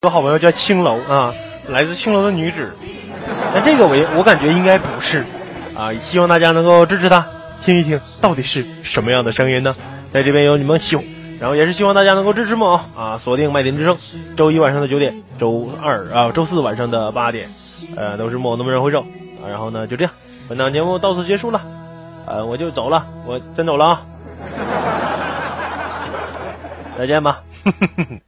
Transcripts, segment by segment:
有个好朋友叫青楼啊，来自青楼的女子。那这个我我感觉应该不是啊，希望大家能够支持他，听一听到底是什么样的声音呢？在这边有你们喜，然后也是希望大家能够支持我啊，锁定麦田之声，周一晚上的九点，周二啊周四晚上的八点，呃，都是莫那么人回首啊。然后呢，就这样，本档节目到此结束了，呃，我就走了，我真走了啊，再见吧。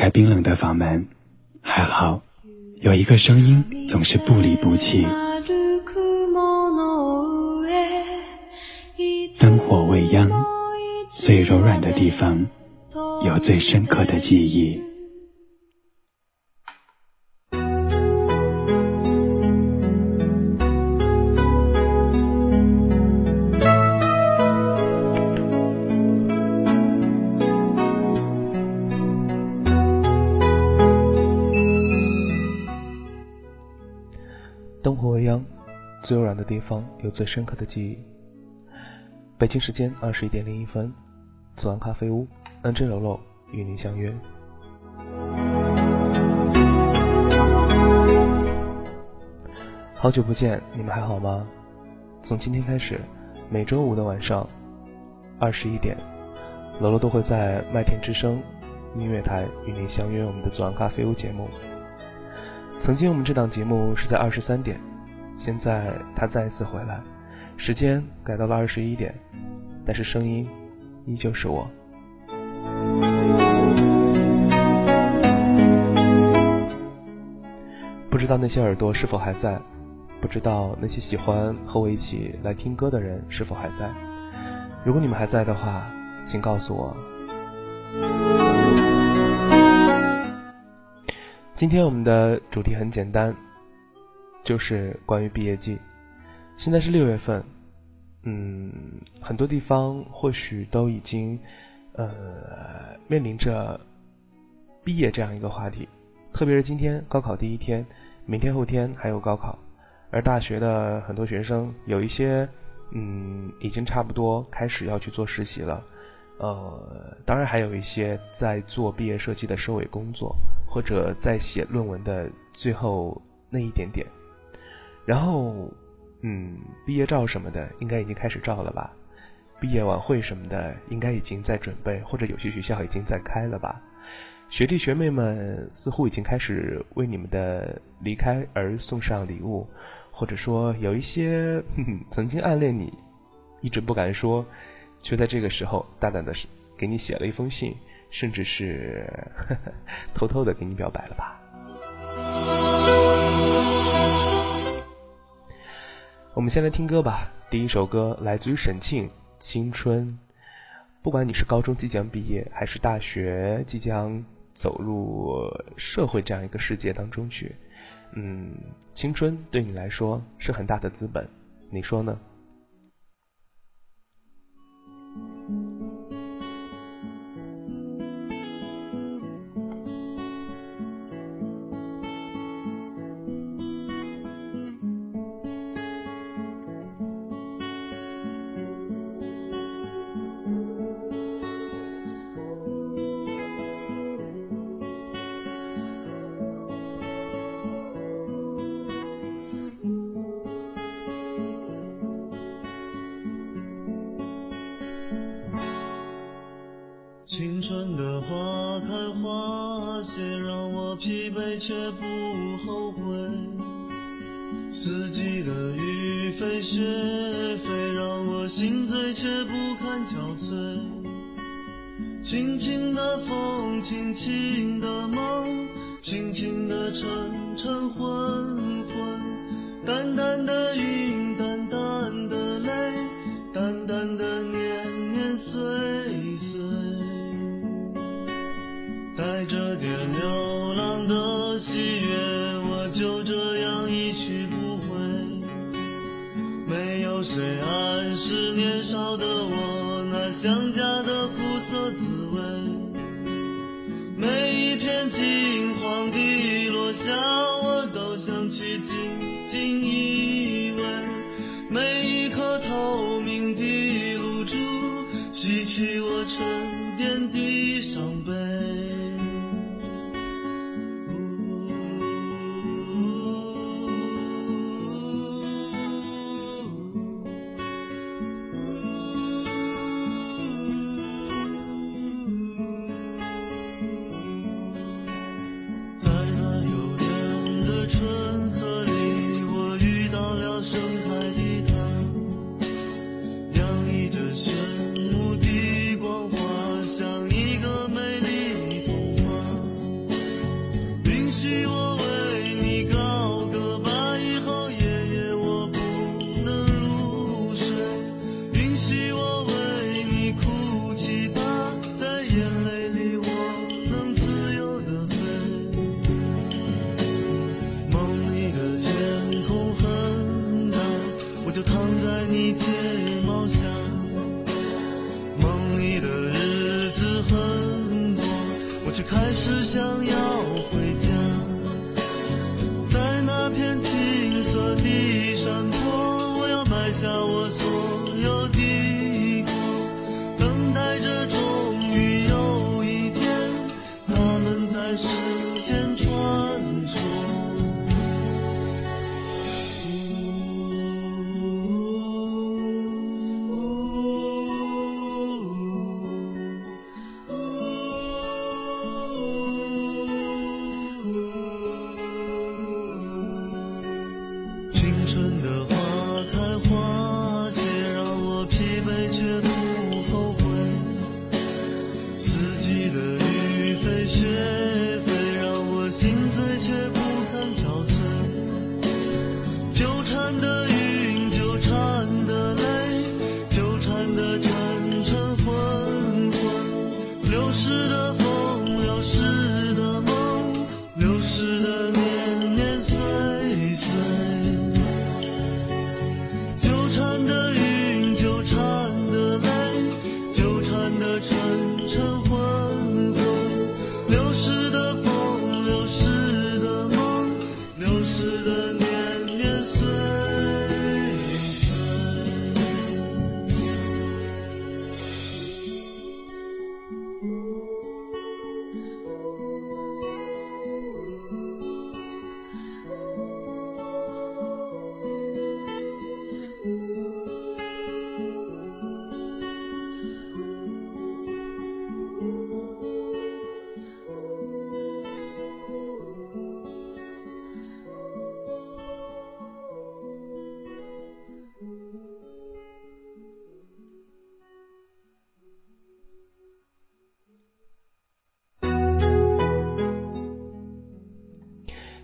开冰冷的房门，还好有一个声音总是不离不弃。灯火未央，最柔软的地方有最深刻的记忆。最柔软的地方有最深刻的记忆。北京时间二十一点零一分，左岸咖啡屋，N J 楼楼与您相约。好久不见，你们还好吗？从今天开始，每周五的晚上二十一点，楼楼都会在麦田之声音乐台与您相约我们的左岸咖啡屋节目。曾经我们这档节目是在二十三点，现在他再一次回来，时间改到了二十一点，但是声音依旧是我。不知道那些耳朵是否还在，不知道那些喜欢和我一起来听歌的人是否还在。如果你们还在的话，请告诉我。今天我们的主题很简单，就是关于毕业季。现在是六月份，嗯，很多地方或许都已经呃面临着毕业这样一个话题。特别是今天高考第一天，明天后天还有高考，而大学的很多学生有一些嗯已经差不多开始要去做实习了，呃，当然还有一些在做毕业设计的收尾工作。或者在写论文的最后那一点点，然后，嗯，毕业照什么的应该已经开始照了吧？毕业晚会什么的应该已经在准备，或者有些学校已经在开了吧？学弟学妹们似乎已经开始为你们的离开而送上礼物，或者说有一些曾经暗恋你，一直不敢说，却在这个时候大胆的给你写了一封信。甚至是偷偷的给你表白了吧？我们先来听歌吧。第一首歌来自于沈庆，《青春》。不管你是高中即将毕业，还是大学即将走入社会这样一个世界当中去，嗯，青春对你来说是很大的资本，你说呢？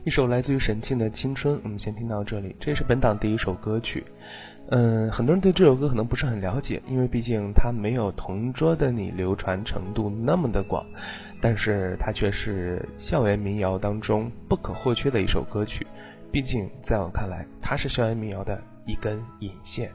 一首来自于沈庆的《青春》，我们先听到这里。这也是本档第一首歌曲。嗯，很多人对这首歌可能不是很了解，因为毕竟它没有《同桌的你》流传程度那么的广，但是它却是校园民谣当中不可或缺的一首歌曲。毕竟在我看来，它是校园民谣的一根引线。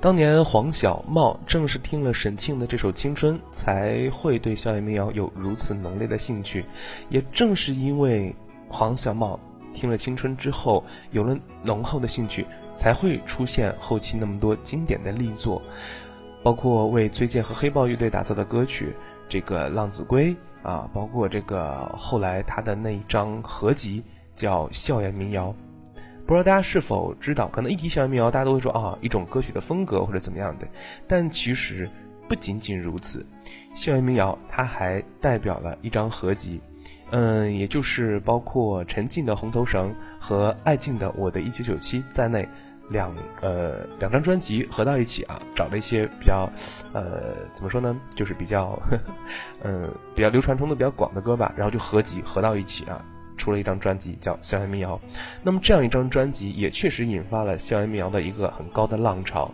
当年黄小茂正是听了沈庆的这首《青春》，才会对校园民谣有如此浓烈的兴趣。也正是因为黄小茂听了《青春》之后，有了浓厚的兴趣，才会出现后期那么多经典的力作，包括为崔健和黑豹乐队打造的歌曲，这个《浪子归》啊，包括这个后来他的那一张合集叫《校园民谣》。不知道大家是否知道，可能一提校园民谣，大家都会说啊，一种歌曲的风格或者怎么样的。但其实不仅仅如此，校园民谣它还代表了一张合集，嗯，也就是包括陈静的《红头绳》和艾静的《我的一九九七》在内，两呃两张专辑合到一起啊，找了一些比较呃怎么说呢，就是比较呵呵嗯、比较流传程度比较广的歌吧，然后就合集合到一起啊。出了一张专辑叫《校园民谣》，那么这样一张专辑也确实引发了校园民谣的一个很高的浪潮。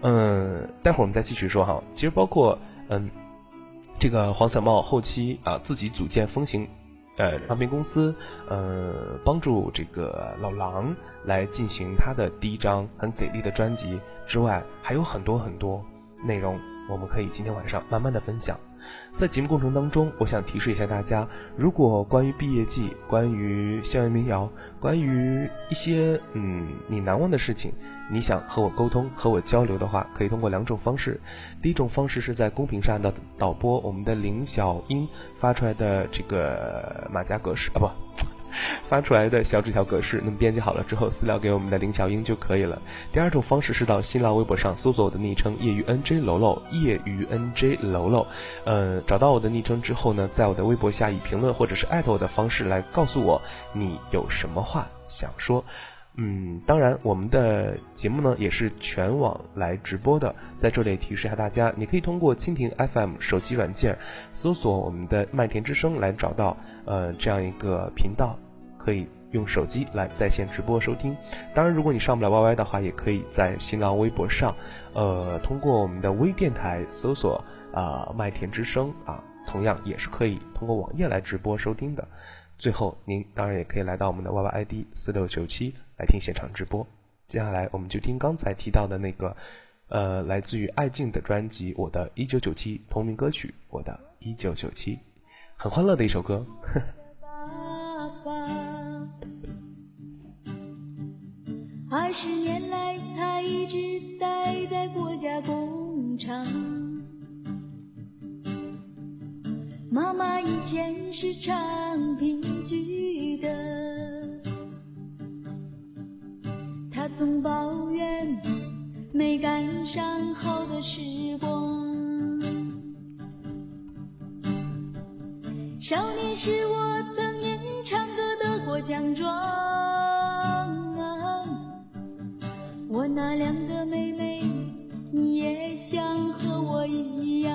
嗯，待会儿我们再继续说哈。其实包括嗯，这个黄小茂后期啊自己组建风行呃唱片公司，呃帮助这个老狼来进行他的第一张很给力的专辑之外，还有很多很多内容，我们可以今天晚上慢慢的分享。在节目过程当中，我想提示一下大家，如果关于毕业季、关于校园民谣、关于一些嗯你难忘的事情，你想和我沟通、和我交流的话，可以通过两种方式。第一种方式是在公屏上的导播我们的林小英发出来的这个马甲格式啊不。发出来的小纸条格式，那么编辑好了之后私聊给我们的林小英就可以了。第二种方式是到新浪微博上搜索我的昵称业余 NJ 楼楼，业余 NJ 楼楼，呃，找到我的昵称之后呢，在我的微博下以评论或者是艾特我的方式来告诉我你有什么话想说。嗯，当然我们的节目呢也是全网来直播的，在这里提示一下大家，你可以通过蜻蜓 FM 手机软件搜索我们的麦田之声来找到呃这样一个频道。可以用手机来在线直播收听，当然，如果你上不了 YY 的话，也可以在新浪微博上，呃，通过我们的微电台搜索啊麦田之声啊，同样也是可以通过网页来直播收听的。最后，您当然也可以来到我们的 YY ID 四六九七来听现场直播。接下来，我们就听刚才提到的那个，呃，来自于爱静的专辑《我的一九九七》同名歌曲《我的一九九七》，很欢乐的一首歌。二十年来，他一直待在国家工厂。妈妈以前是唱评剧的，他总抱怨没赶上好的时光。少年时，我曾因唱歌得过奖状。我那两个妹妹也想和我一样。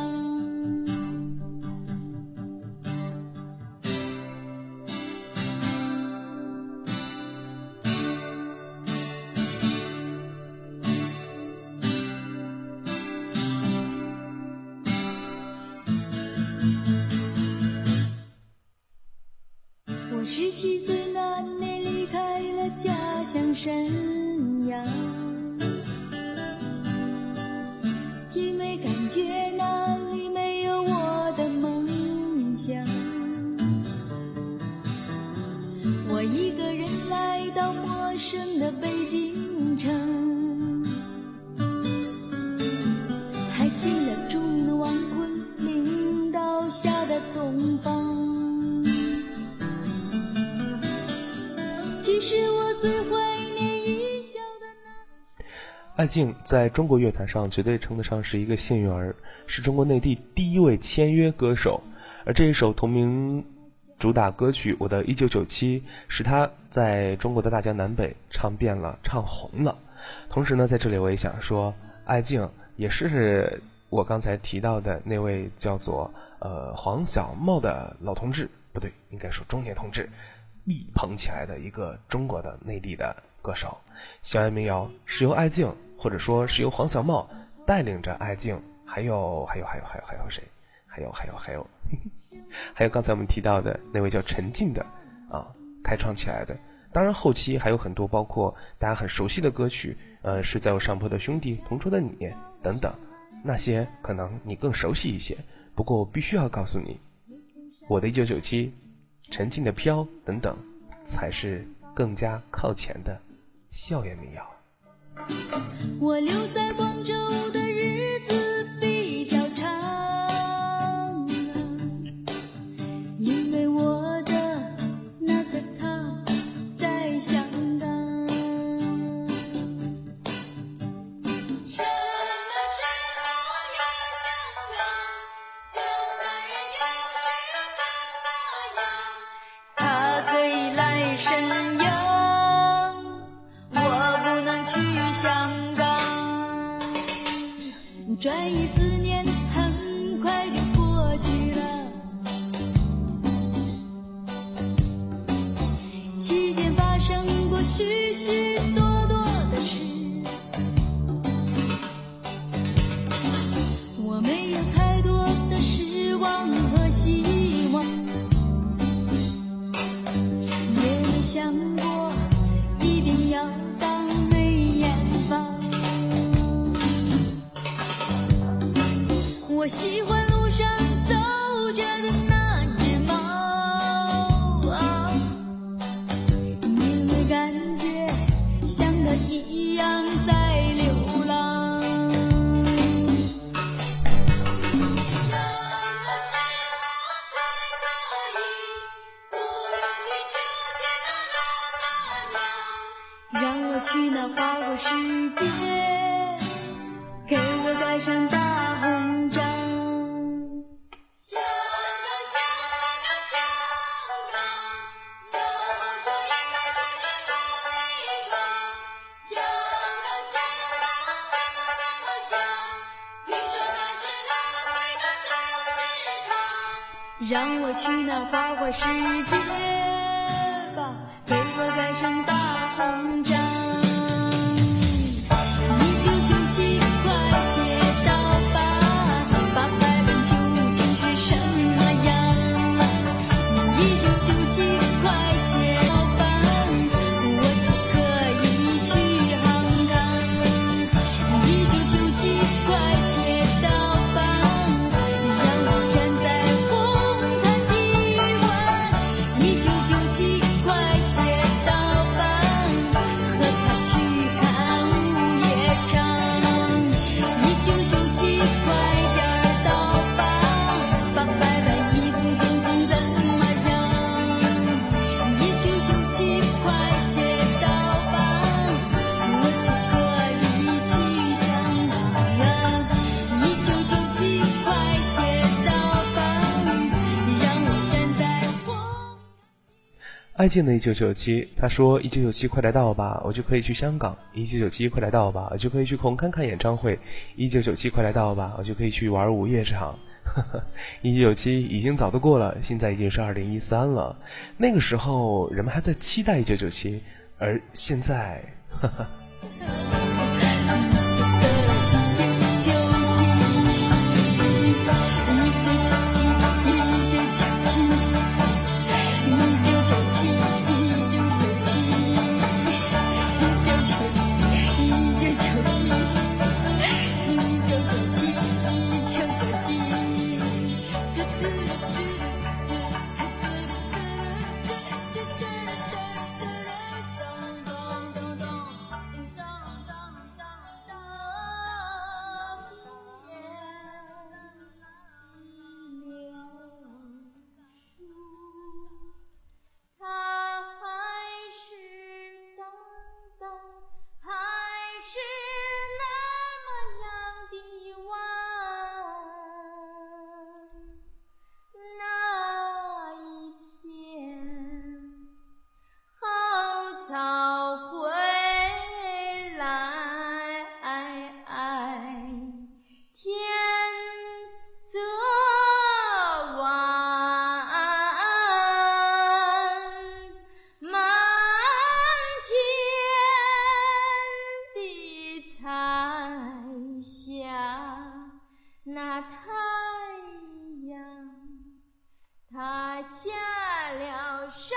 家乡沈艾静在中国乐坛上绝对称得上是一个幸运儿，是中国内地第一位签约歌手。而这一首同名主打歌曲《我的一九九七》，使他在中国的大江南北唱遍了、唱红了。同时呢，在这里我也想说，艾静也是我刚才提到的那位叫做呃黄小茂的老同志，不对，应该说中年同志，力捧起来的一个中国的内地的歌手。校园民谣是由艾静。或者说是由黄小茂带领着艾静，还有还有还有还有还有谁？还有还有还有，还有刚才我们提到的那位叫陈静的啊，开创起来的。当然后期还有很多，包括大家很熟悉的歌曲，呃，是在我上坡的兄弟、同桌的你等等，那些可能你更熟悉一些。不过我必须要告诉你，我的一九九七、陈静的飘等等，才是更加靠前的校园民谣。我留在广州爱与思念很快就过去了。期间发生过许许多花花世界爱静的一九九七，他说：“一九九七快来到吧，我就可以去香港；一九九七快来到吧，我就可以去红磡看演唱会；一九九七快来到吧，我就可以去玩午夜场。”一九九七已经早都过了，现在已经是二零一三了。那个时候人们还在期待一九九七，而现在，哈哈。home. 那太阳它下了山。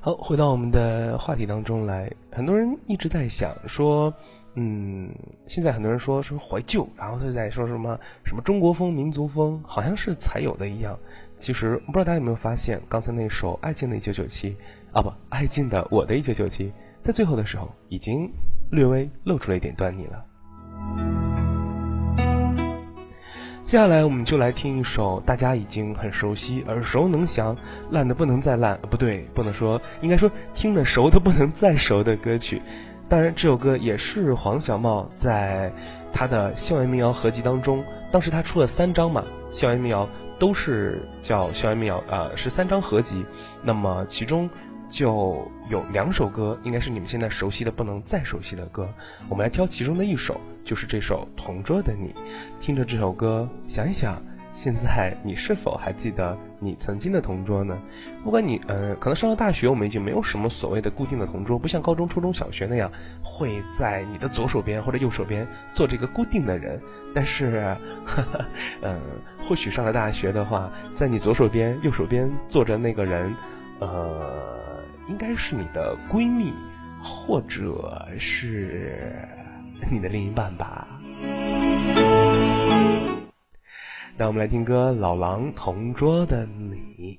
好，回到我们的话题当中来，很多人一直在想说，嗯，现在很多人说说怀旧，然后他就在说什么什么中国风、民族风，好像是才有的一样。其实不知道大家有没有发现，刚才那首爱情的《一九九七》，啊不，爱静的《我的一九九七》，在最后的时候已经略微露出了一点端倪了。接下来我们就来听一首大家已经很熟悉、耳熟能详、烂的不能再烂，不对，不能说，应该说听得熟的不能再熟的歌曲。当然，这首歌也是黄小茂在他的校园民谣合集当中，当时他出了三张嘛，校园民谣都是叫校园民谣，呃，是三张合集。那么其中就有两首歌，应该是你们现在熟悉的不能再熟悉的歌，我们来挑其中的一首，就是这首《同桌的你》。听着这首歌，想一想，现在你是否还记得你曾经的同桌呢？不管你，呃，可能上了大学，我们已经没有什么所谓的固定的同桌，不像高中、初中小学那样，会在你的左手边或者右手边坐这个固定的人。但是，呵呵嗯，或许上了大学的话，在你左手边、右手边坐着那个人，呃，应该是你的闺蜜，或者是你的另一半吧。那我们来听歌，老狼同桌的你。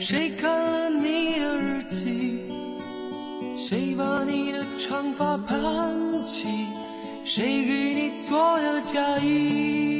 谁看了你的日记？谁把你的长发盘起？谁给你做的嫁衣？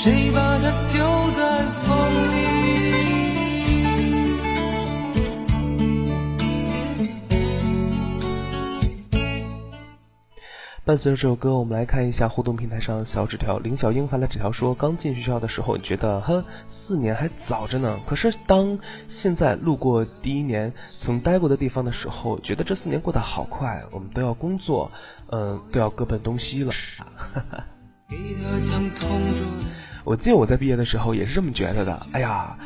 谁把它丢在风里？伴随着这首歌，我们来看一下互动平台上小纸条。林小英发来纸条说：“刚进学校的时候，你觉得哼，四年还早着呢。可是当现在路过第一年曾待过的地方的时候，觉得这四年过得好快。我们都要工作，嗯，都要各奔东西了。给他讲同桌的我记得我在毕业的时候也是这么觉得的。哎呀，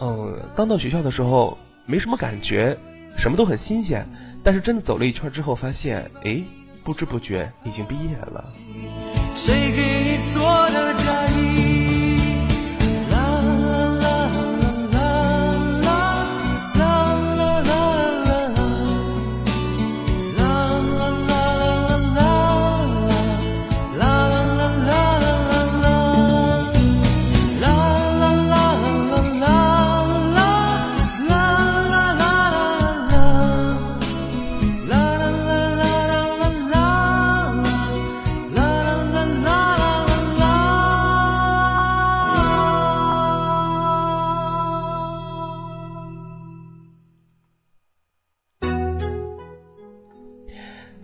嗯，刚到学校的时候没什么感觉，什么都很新鲜。但是真的走了一圈之后，发现，哎，不知不觉已经毕业了。谁给你做的嫁衣？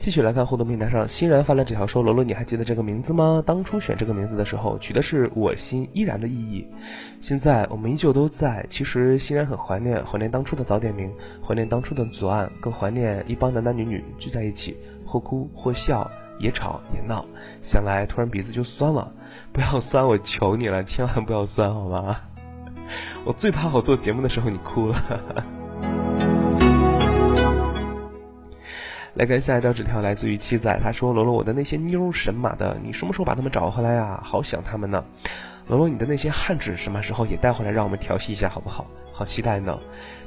继续来看互动平台上，欣然发来纸条说：“罗罗，你还记得这个名字吗？当初选这个名字的时候，取的是我心依然的意义。现在我们依旧都在。其实欣然很怀念，怀念当初的早点名，怀念当初的左岸，更怀念一帮男男女女聚在一起，或哭或笑，也吵也闹。想来突然鼻子就酸了，不要酸，我求你了，千万不要酸，好吗？我最怕我做节目的时候你哭了。”来看下一条纸条，来自于七仔，他说：“罗罗，我的那些妞神马的，你什么时候把他们找回来呀？好想他们呢。罗罗，你的那些汉子什么时候也带回来，让我们调戏一下好不好？好期待呢。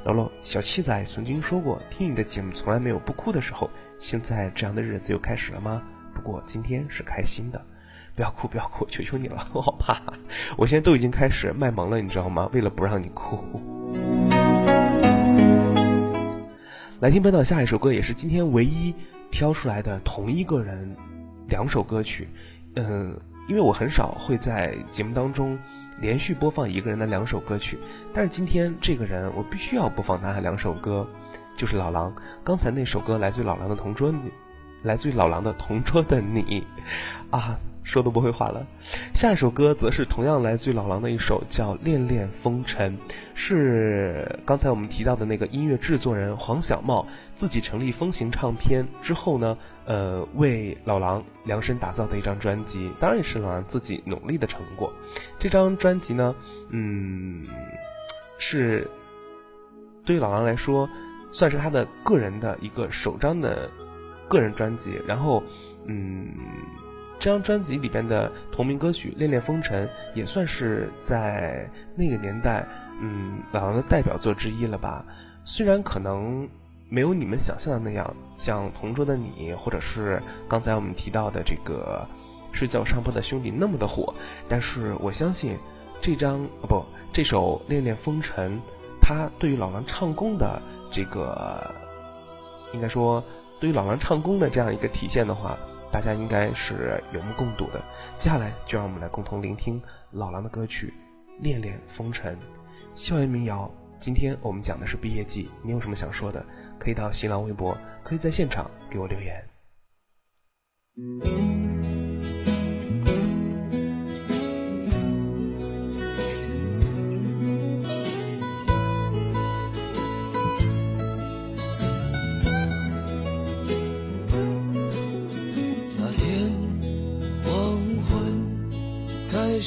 罗罗，小七仔曾经说过，听你的节目从来没有不哭的时候，现在这样的日子又开始了吗？不过今天是开心的，不要哭，不要哭，求求你了，我好怕，我现在都已经开始卖萌了，你知道吗？为了不让你哭。”来听本岛下一首歌，也是今天唯一挑出来的同一个人两首歌曲。嗯，因为我很少会在节目当中连续播放一个人的两首歌曲，但是今天这个人我必须要播放他的两首歌，就是老狼。刚才那首歌来自于老狼的同桌，来自于老狼的同桌的你，啊。说都不会话了，下一首歌则是同样来自于老狼的一首，叫《恋恋风尘》，是刚才我们提到的那个音乐制作人黄小茂自己成立风行唱片之后呢，呃，为老狼量身打造的一张专辑，当然也是老狼自己努力的成果。这张专辑呢，嗯，是对于老狼来说，算是他的个人的一个首张的个人专辑，然后，嗯。这张专辑里边的同名歌曲《恋恋风尘》也算是在那个年代，嗯，老狼的代表作之一了吧。虽然可能没有你们想象的那样，像《同桌的你》或者是刚才我们提到的这个《睡觉上铺的兄弟》那么的火，但是我相信这张啊不这首《恋恋风尘》，它对于老狼唱功的这个，应该说对于老狼唱功的这样一个体现的话。大家应该是有目共睹的。接下来就让我们来共同聆听老狼的歌曲《恋恋风尘》，校园民谣。今天我们讲的是毕业季，你有什么想说的？可以到新浪微博，可以在现场给我留言。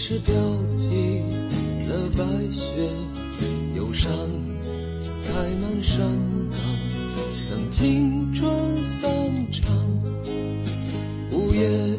是标记了白雪，忧伤开满山岗，等青春散场。午夜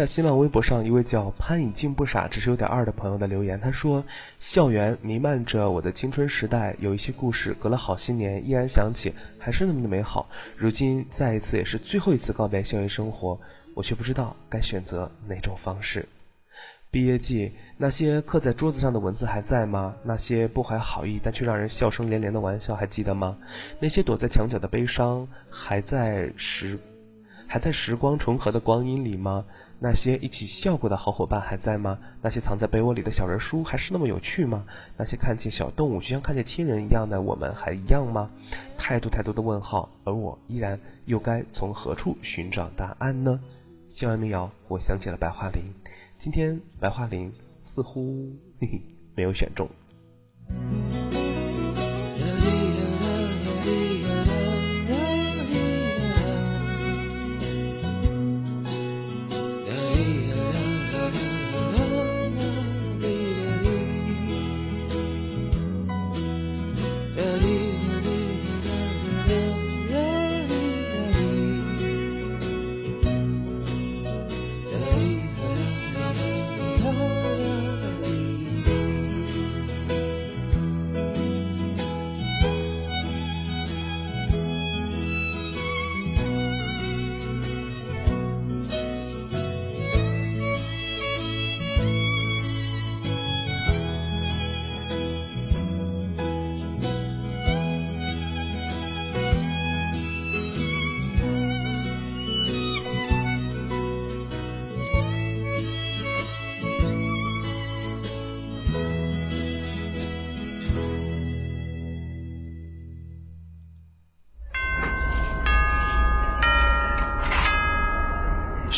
下新浪微博上一位叫潘以静不傻，只是有点二的朋友的留言。他说：“校园弥漫着我的青春时代，有一些故事隔了好些年依然想起，还是那么的美好。如今再一次也是最后一次告别校园生活，我却不知道该选择哪种方式。毕业季，那些刻在桌子上的文字还在吗？那些不怀好意但却让人笑声连连的玩笑还记得吗？那些躲在墙角的悲伤还在时。”还在时光重合的光阴里吗？那些一起笑过的好伙伴还在吗？那些藏在被窝里的小人书还是那么有趣吗？那些看见小动物就像看见亲人一样的我们还一样吗？太多太多的问号，而我依然又该从何处寻找答案呢？校园民谣，我想起了白桦林。今天白桦林似乎嘿 嘿没有选中。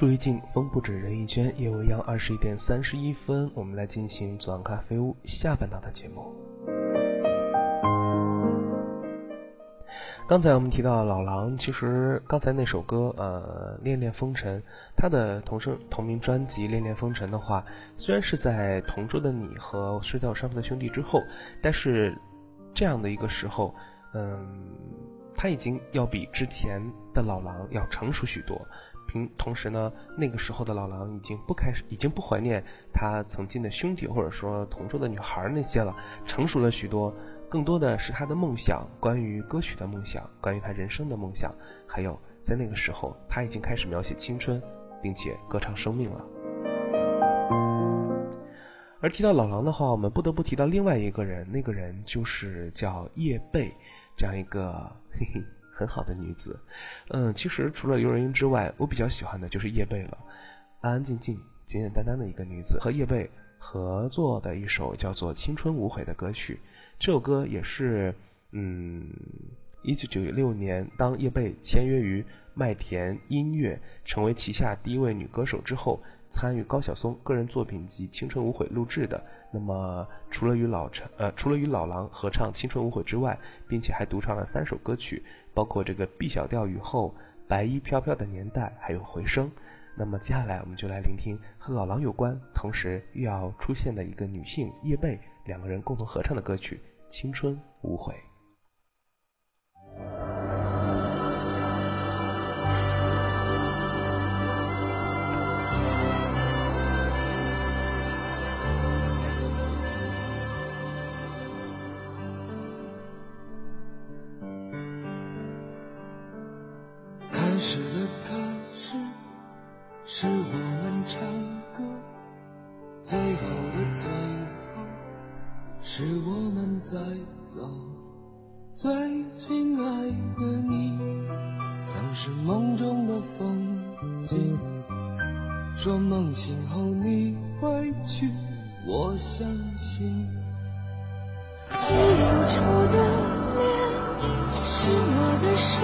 树欲静，风不止，人已倦，夜未央。二十一点三十一分，我们来进行左岸咖啡屋下半档的节目。刚才我们提到老狼，其实刚才那首歌，呃，《恋恋风尘》，他的同声同名专辑《恋恋风尘》的话，虽然是在《同桌的你》和《睡在我上铺的兄弟》之后，但是这样的一个时候，嗯，他已经要比之前的老狼要成熟许多。平同时呢，那个时候的老狼已经不开始，已经不怀念他曾经的兄弟或者说同桌的女孩那些了，成熟了许多。更多的是他的梦想，关于歌曲的梦想，关于他人生的梦想，还有在那个时候，他已经开始描写青春，并且歌唱生命了。而提到老狼的话，我们不得不提到另外一个人，那个人就是叫叶蓓，这样一个嘿嘿很好的女子。嗯，其实除了刘若英之外，我比较喜欢的就是叶蓓了，安安静静、简简单单的一个女子，和叶蓓合作的一首叫做《青春无悔》的歌曲。这首歌也是，嗯，一九九六年，当叶蓓签约于麦田音乐，成为旗下第一位女歌手之后，参与高晓松个人作品集《青春无悔》录制的。那么，除了与老陈，呃，除了与老狼合唱《青春无悔》之外，并且还独唱了三首歌曲，包括这个 B 小调雨后、白衣飘飘的年代，还有回声。那么接下来我们就来聆听和老狼有关，同时又要出现的一个女性叶蓓两个人共同合唱的歌曲。青春无悔。最亲爱的你，像是梦中的风景。说梦醒后你会去，我相信。你忧愁的脸，是我的少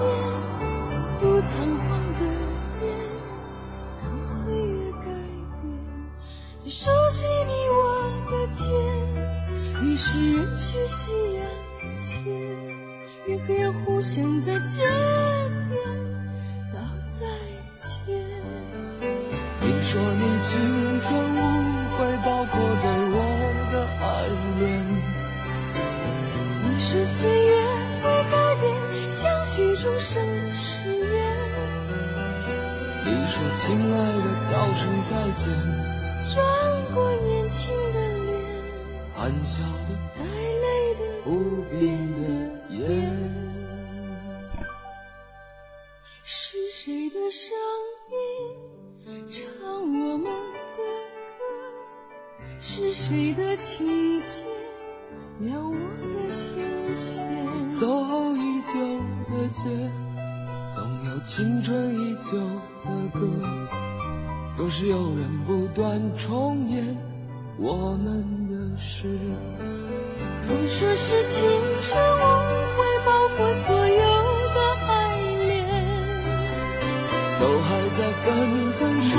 年，不仓皇的脸，让岁月改变。最熟悉你我的肩。已是人去夕阳斜，人和人互相在街边道再见。你说你青春无悔，包括对我的爱恋。你说岁月会改变，相许终生的誓言。你说亲爱的，道声再见。转过年轻的脸。含笑的，带泪的，不变的眼。是谁的声音唱我们的歌？是谁的琴弦撩我的心弦？走后已久的街，总有青春依旧的歌，总是有人不断重演我们的事。如说是青春我会，包括所有的爱恋。都还在纷纷说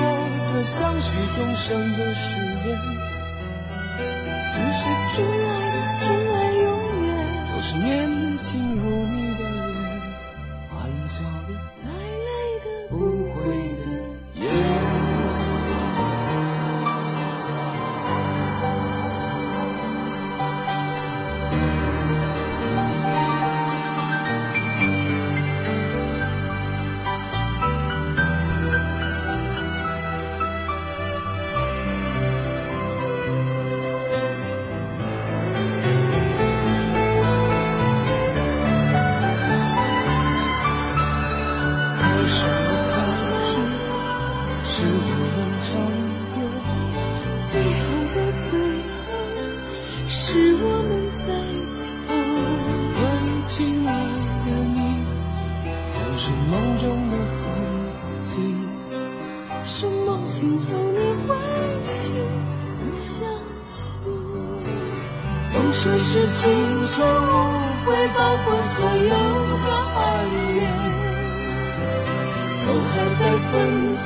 着相许终生的誓言。都说亲爱的，亲爱永远。都是年轻如你青春无悔，包括所有的爱恋。都还在纷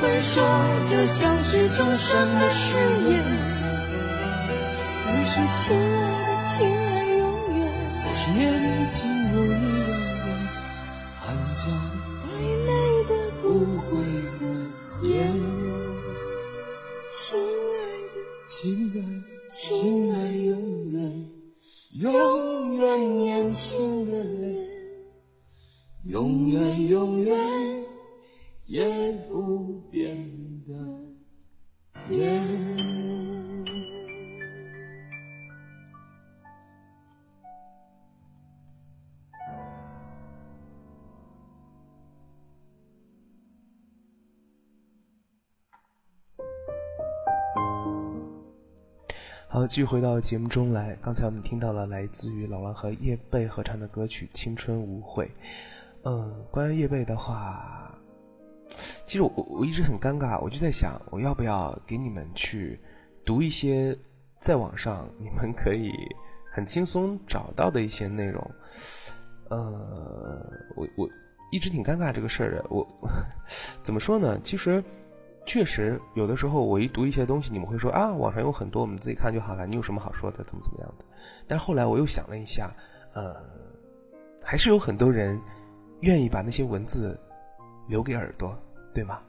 纷说着相许终生的誓言。都说亲继续回到节目中来。刚才我们听到了来自于老狼和叶蓓合唱的歌曲《青春无悔》。嗯，关于叶蓓的话，其实我我一直很尴尬，我就在想，我要不要给你们去读一些在网上你们可以很轻松找到的一些内容。呃，我我一直挺尴尬这个事儿的。我怎么说呢？其实。确实，有的时候我一读一些东西，你们会说啊，网上有很多，我们自己看就好了，你有什么好说的，怎么怎么样的？但是后来我又想了一下，呃，还是有很多人愿意把那些文字留给耳朵，对吗？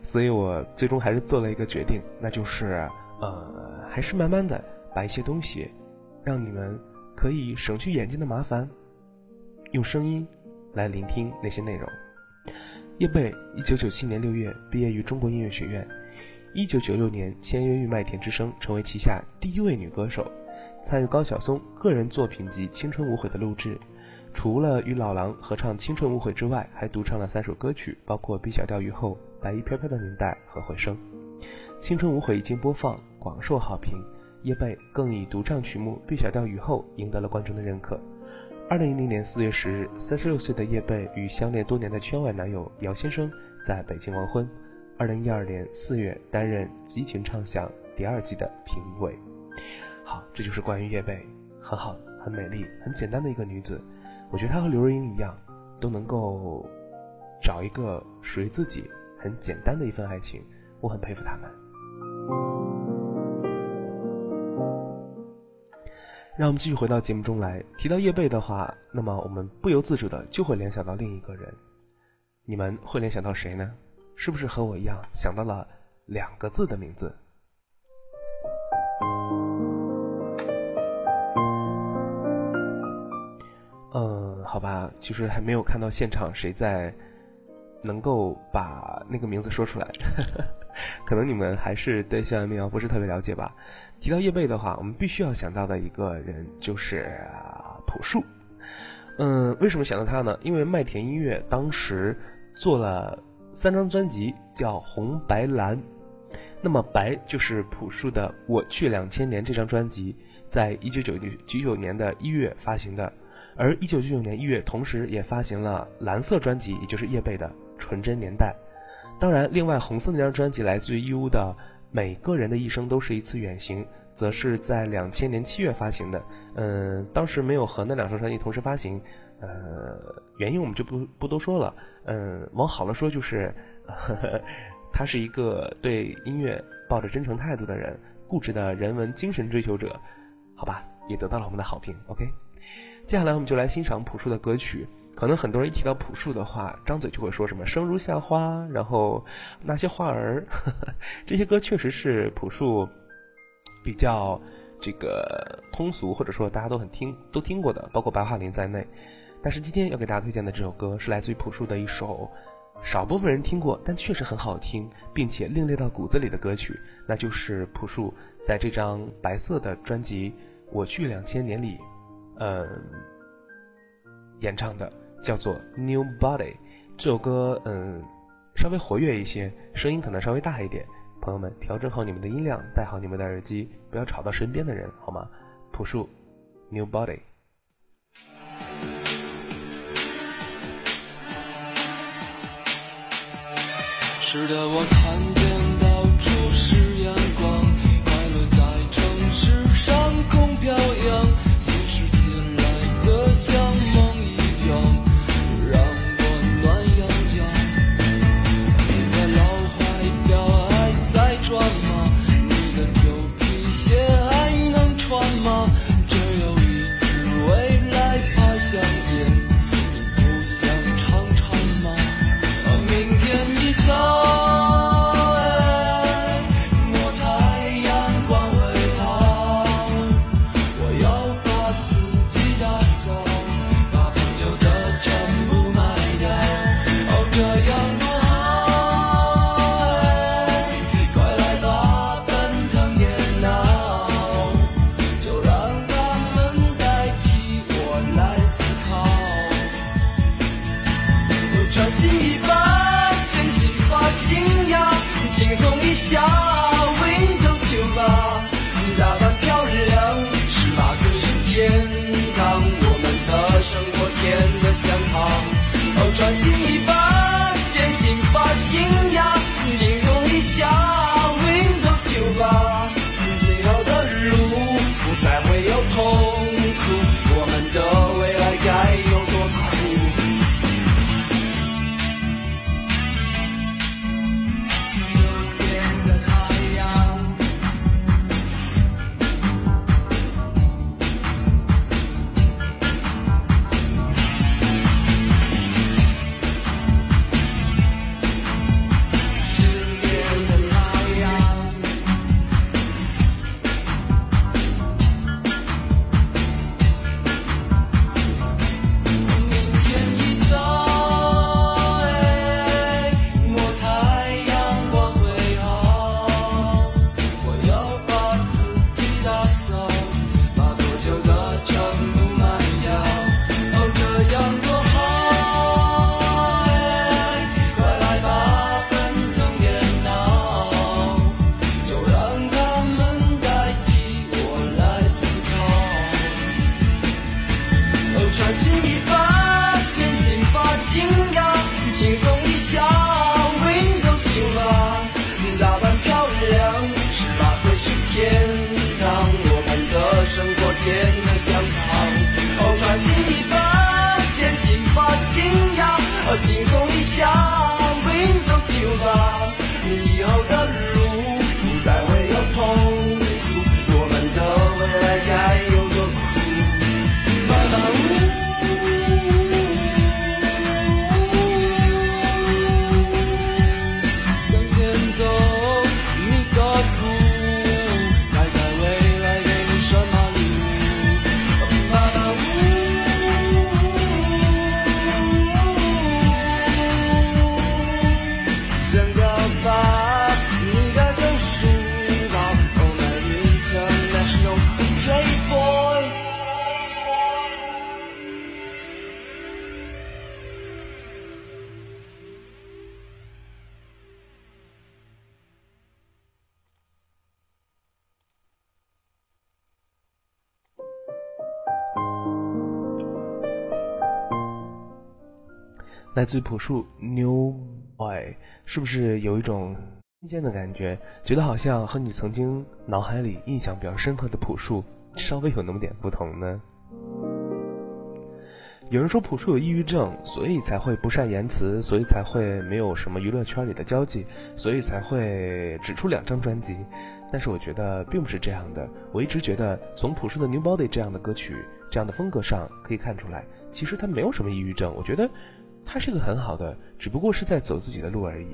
所以我最终还是做了一个决定，那就是呃，还是慢慢的把一些东西，让你们可以省去眼睛的麻烦，用声音来聆听那些内容。叶蓓，一九九七年六月毕业于中国音乐学院，一九九六年签约于麦田之声，成为旗下第一位女歌手，参与高晓松个人作品集《青春无悔》的录制。除了与老狼合唱《青春无悔》之外，还独唱了三首歌曲，包括《B 小调雨后》《白衣飘飘的年代》和《回声》。《青春无悔》一经播放，广受好评，叶蓓更以独唱曲目《B 小调雨后》赢得了观众的认可。二零一零年四月十日，三十六岁的叶蓓与相恋多年的圈外男友姚先生在北京完婚。二零一二年四月，担任《激情唱响》第二季的评委。好，这就是关于叶蓓，很好，很美丽，很简单的一个女子。我觉得她和刘若英一样，都能够找一个属于自己很简单的一份爱情。我很佩服他们。让我们继续回到节目中来。提到叶蓓的话，那么我们不由自主的就会联想到另一个人。你们会联想到谁呢？是不是和我一样想到了两个字的名字？嗯，好吧，其实还没有看到现场谁在能够把那个名字说出来，可能你们还是对校园民谣不是特别了解吧。提到叶蓓的话，我们必须要想到的一个人就是朴树。嗯，为什么想到他呢？因为麦田音乐当时做了三张专辑，叫红白蓝。那么白就是朴树的《我去两千年》这张专辑，在一九九九九年的一月发行的，而一九九九年一月同时也发行了蓝色专辑，也就是叶蓓的《纯真年代》。当然，另外红色那张专辑来自于义乌的《每个人的一生都是一次远行》，则是在两千年七月发行的。嗯，当时没有和那两张专辑同时发行，呃，原因我们就不不多说了。嗯，往好了说就是，呵呵他是一个对音乐抱着真诚态度的人，固执的人文精神追求者，好吧，也得到了我们的好评。OK，接下来我们就来欣赏朴树的歌曲。可能很多人一提到朴树的话，张嘴就会说什么“生如夏花”，然后那些花儿，这些歌确实是朴树比较这个通俗，或者说大家都很听都听过的，包括白桦林在内。但是今天要给大家推荐的这首歌是来自于朴树的一首少部分人听过，但确实很好听，并且另类到骨子里的歌曲，那就是朴树在这张白色的专辑《我去两千年》里，嗯，演唱的。叫做 New Body，这首歌嗯稍微活跃一些，声音可能稍微大一点。朋友们，调整好你们的音量，戴好你们的耳机，不要吵到身边的人，好吗？朴树 New Body。是的，我看见到处是阳光，快乐在城市上空飘扬，来自朴树《New Boy》，是不是有一种新鲜的感觉？觉得好像和你曾经脑海里印象比较深刻的朴树稍微有那么点不同呢？有人说朴树有抑郁症，所以才会不善言辞，所以才会没有什么娱乐圈里的交际，所以才会只出两张专辑。但是我觉得并不是这样的。我一直觉得，从朴树的《New Body》这样的歌曲、这样的风格上可以看出来，其实他没有什么抑郁症。我觉得他是个很好的，只不过是在走自己的路而已。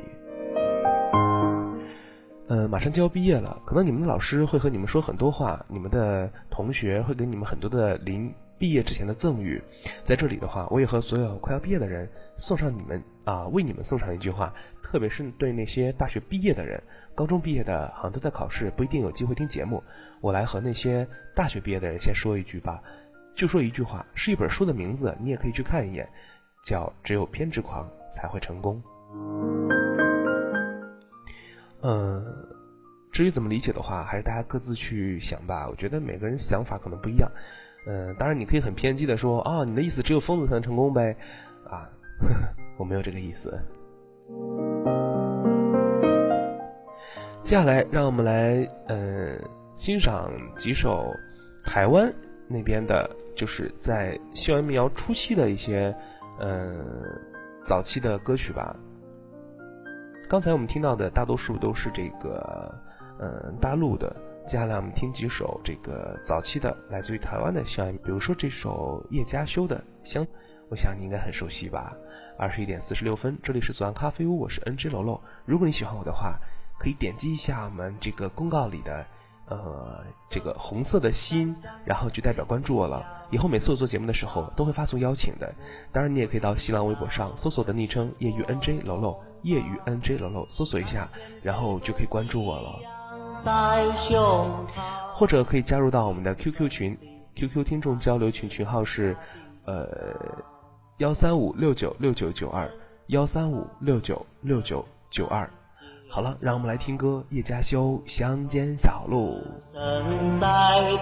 嗯，马上就要毕业了，可能你们的老师会和你们说很多话，你们的同学会给你们很多的临毕业之前的赠语。在这里的话，我也和所有快要毕业的人送上你们啊，为你们送上一句话，特别是对那些大学毕业的人。高中毕业的好像都在考试，不一定有机会听节目。我来和那些大学毕业的人先说一句吧，就说一句话，是一本书的名字，你也可以去看一眼，叫《只有偏执狂才会成功》。嗯，至于怎么理解的话，还是大家各自去想吧。我觉得每个人想法可能不一样。嗯，当然你可以很偏激的说，啊，你的意思只有疯子才能成功呗？啊，呵 呵我没有这个意思。接下来，让我们来嗯欣赏几首台湾那边的，就是在校园民谣初期的一些嗯早期的歌曲吧。刚才我们听到的大多数都是这个嗯大陆的，接下来我们听几首这个早期的来自于台湾的校园，比如说这首叶嘉修的《香》，我想你应该很熟悉吧。二十一点四十六分，这里是左岸咖啡屋，我是 NG 楼楼。如果你喜欢我的话。可以点击一下我们这个公告里的，呃，这个红色的心，然后就代表关注我了。以后每次我做节目的时候都会发送邀请的。当然，你也可以到新浪微博上搜索的昵称“业余 NJ 楼楼”，业余 NJ 楼楼，搜索一下，然后就可以关注我了。或者可以加入到我们的 QQ 群，QQ 听众交流群群号是，呃，幺三五六九六九九二，幺三五六九六九九二。好了，让我们来听歌，叶家修《乡间小路》。声在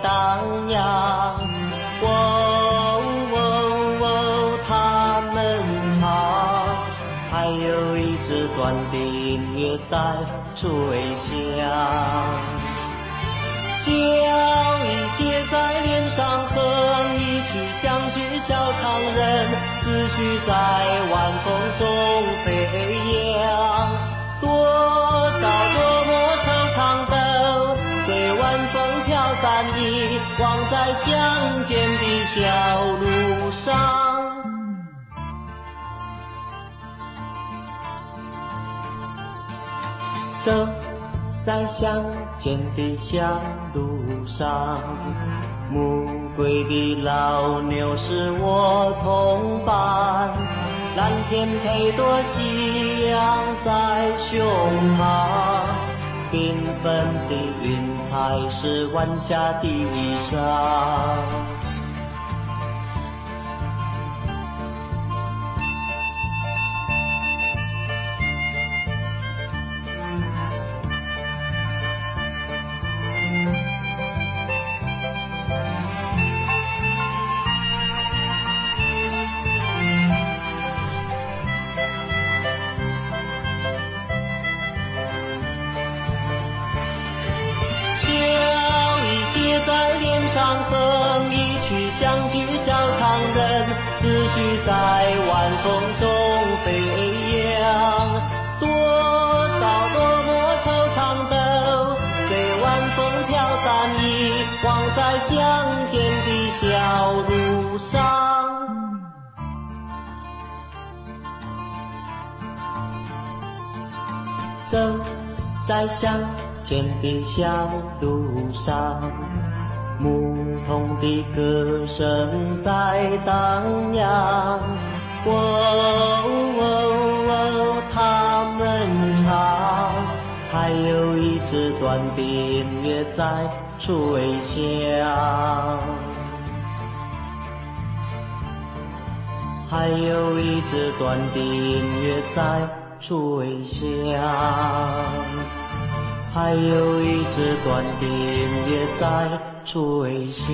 荡漾，喔喔喔，他们唱，还有一支短笛乐在吹响。笑意写在脸上，哼一曲乡居小唱，人思绪在晚风中飞扬。多少多么惆怅的，随晚风飘散，遗忘在乡间的小路上。走在乡间的小路上，暮归的老牛是我同伴。蓝天配朵夕阳在胸膛，缤纷的云彩是晚霞的衣裳。风中飞扬，多少落寞惆怅都，随晚风飘散，遗忘在乡间的小路上。走在乡间的小路上。牧童的歌声在荡漾，喔喔，他们唱，还有一支短笛乐在吹响，还有一支短笛乐在吹响。还有一支短笛也在吹响。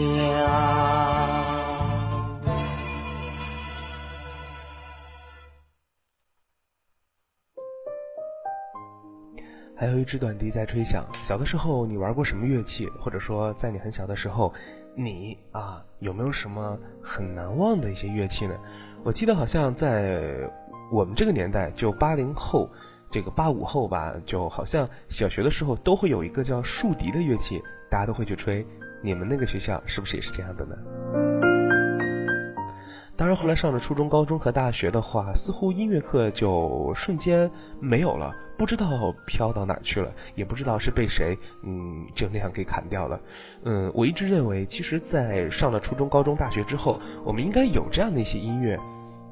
还有一支短笛在吹响。小的时候你玩过什么乐器？或者说在你很小的时候，你啊有没有什么很难忘的一些乐器呢？我记得好像在我们这个年代，就八零后，这个八五后吧，就好像小学的时候都会有一个叫竖笛的乐器，大家都会去吹。你们那个学校是不是也是这样的呢？当然，后来上了初中、高中和大学的话，似乎音乐课就瞬间没有了，不知道飘到哪去了，也不知道是被谁，嗯，就那样给砍掉了。嗯，我一直认为，其实，在上了初中、高中、大学之后，我们应该有这样的一些音乐，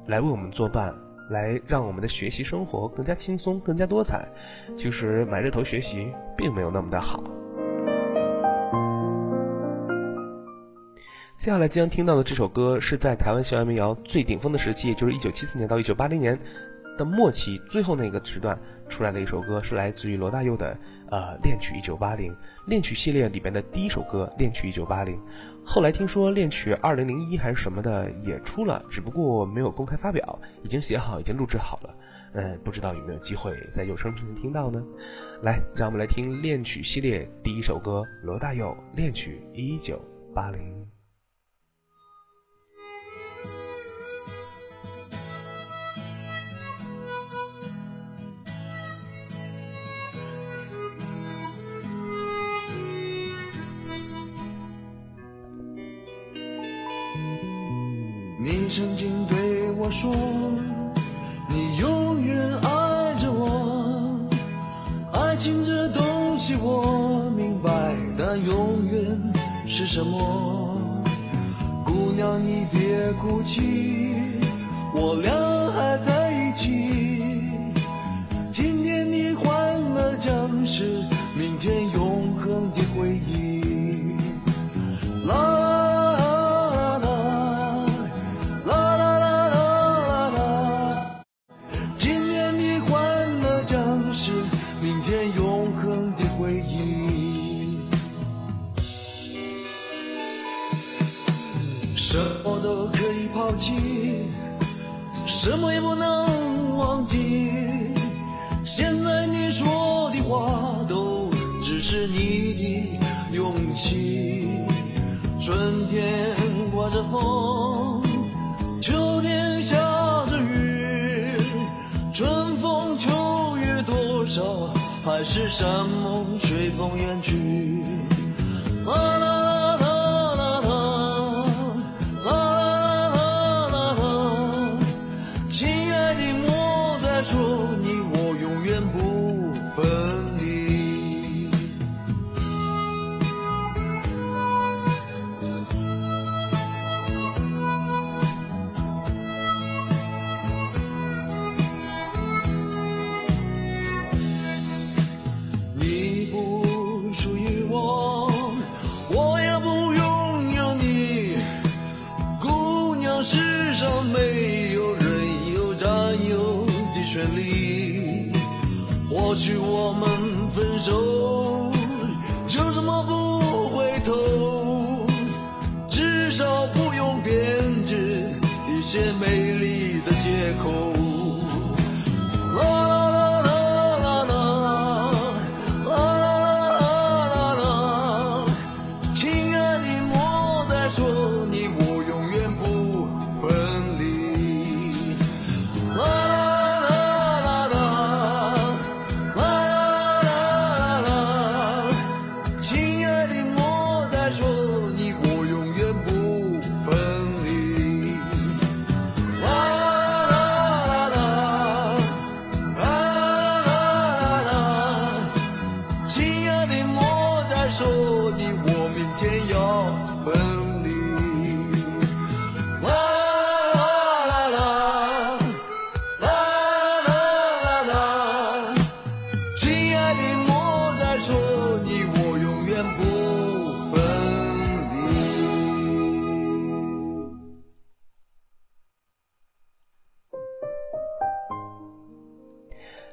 来为我们作伴，来让我们的学习生活更加轻松、更加多彩。其实，埋着头学习并没有那么的好。接下来将听到的这首歌，是在台湾校园民谣最顶峰的时期，也就是一九七四年到一九八零年的末期最后那个时段出来的一首歌，是来自于罗大佑的呃《恋曲一九八零》恋曲系列里边的第一首歌《恋曲一九八零》。后来听说恋曲二零零一还是什么的也出了，只不过没有公开发表，已经写好，已经录制好了。嗯，不知道有没有机会在有声平台听到呢？来，让我们来听恋曲系列第一首歌罗大佑《恋曲一九八零》。曾经对我说，你永远爱着我。爱情这东西我明白，但永远是什么？姑娘你别哭泣，我俩还在一起。今天你欢乐将是明天永恒的回忆。风，秋天下着雨，春风秋月多少，海誓山盟随风远去。啦啦啦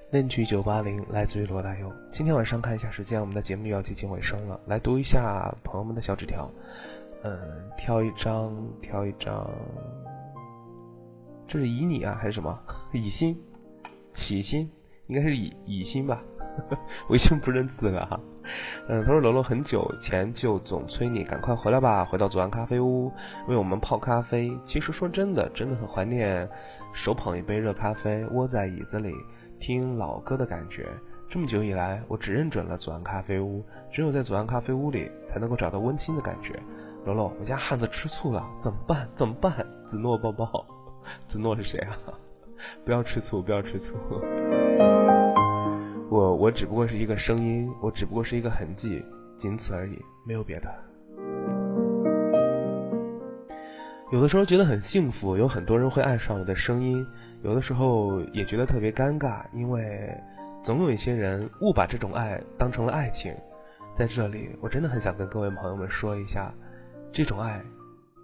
恋曲九八零来自于罗大佑。今天晚上看一下时间，我们的节目又要接近尾声了，来读一下朋友们的小纸条。嗯，挑一张，挑一张。这是以你啊，还是什么？以心，起心，应该是以以心吧。我已经不认字了哈。嗯，他说楼楼很久前就总催你赶快回来吧，回到左岸咖啡屋为我们泡咖啡。其实说真的，真的很怀念手捧一杯热咖啡，窝在椅子里听老歌的感觉。这么久以来，我只认准了左岸咖啡屋，只有在左岸咖啡屋里才能够找到温馨的感觉。罗罗，我家汉子吃醋了，怎么办？怎么办？子诺抱抱，子诺是谁啊？不要吃醋，不要吃醋。我我只不过是一个声音，我只不过是一个痕迹，仅此而已，没有别的。有的时候觉得很幸福，有很多人会爱上我的声音；有的时候也觉得特别尴尬，因为总有一些人误把这种爱当成了爱情。在这里，我真的很想跟各位朋友们说一下，这种爱，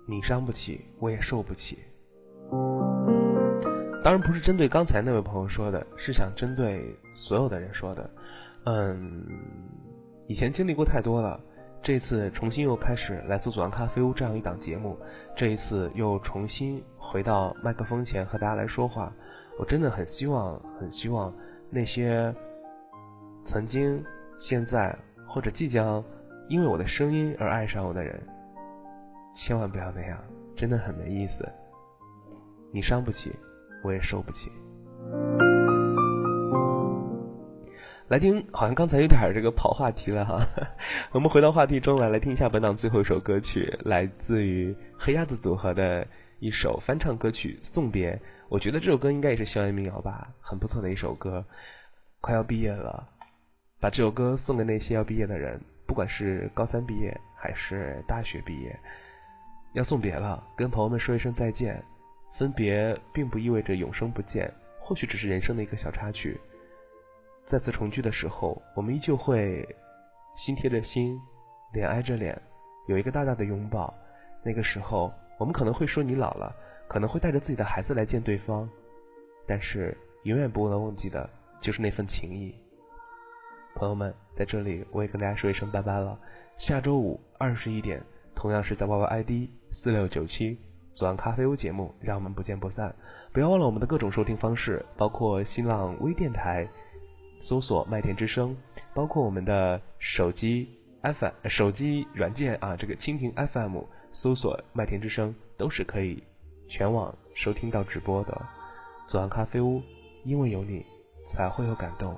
你伤不起，我也受不起。当然不是针对刚才那位朋友说的，是想针对所有的人说的。嗯，以前经历过太多了，这次重新又开始来做左岸咖啡屋这样一档节目，这一次又重新回到麦克风前和大家来说话，我真的很希望，很希望那些曾经、现在或者即将因为我的声音而爱上我的人，千万不要那样，真的很没意思。你伤不起。我也受不起。来听，好像刚才有点这个跑话题了哈。我们回到话题中来，来听一下本档最后一首歌曲，来自于黑鸭子组合的一首翻唱歌曲《送别》。我觉得这首歌应该也是校园民谣吧，很不错的一首歌。快要毕业了，把这首歌送给那些要毕业的人，不管是高三毕业还是大学毕业，要送别了，跟朋友们说一声再见。分别并不意味着永生不见，或许只是人生的一个小插曲。再次重聚的时候，我们依旧会心贴着心，脸挨着脸，有一个大大的拥抱。那个时候，我们可能会说你老了，可能会带着自己的孩子来见对方，但是永远不能忘记的就是那份情谊。朋友们，在这里我也跟大家说一声拜拜了。下周五二十一点，同样是在 YY ID 四六九七。左岸咖啡屋节目，让我们不见不散。不要忘了我们的各种收听方式，包括新浪微电台搜索“麦田之声”，包括我们的手机 FM 手机软件啊，这个蜻蜓 FM 搜索“麦田之声”都是可以全网收听到直播的。左岸咖啡屋，因为有你，才会有感动。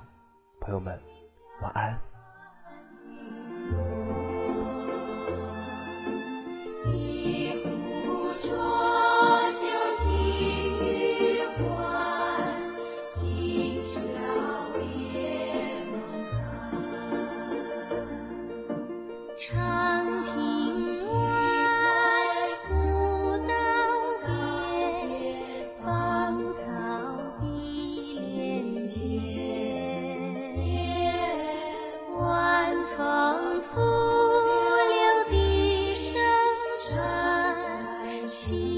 朋友们，晚安。夕阳闪闪闪心。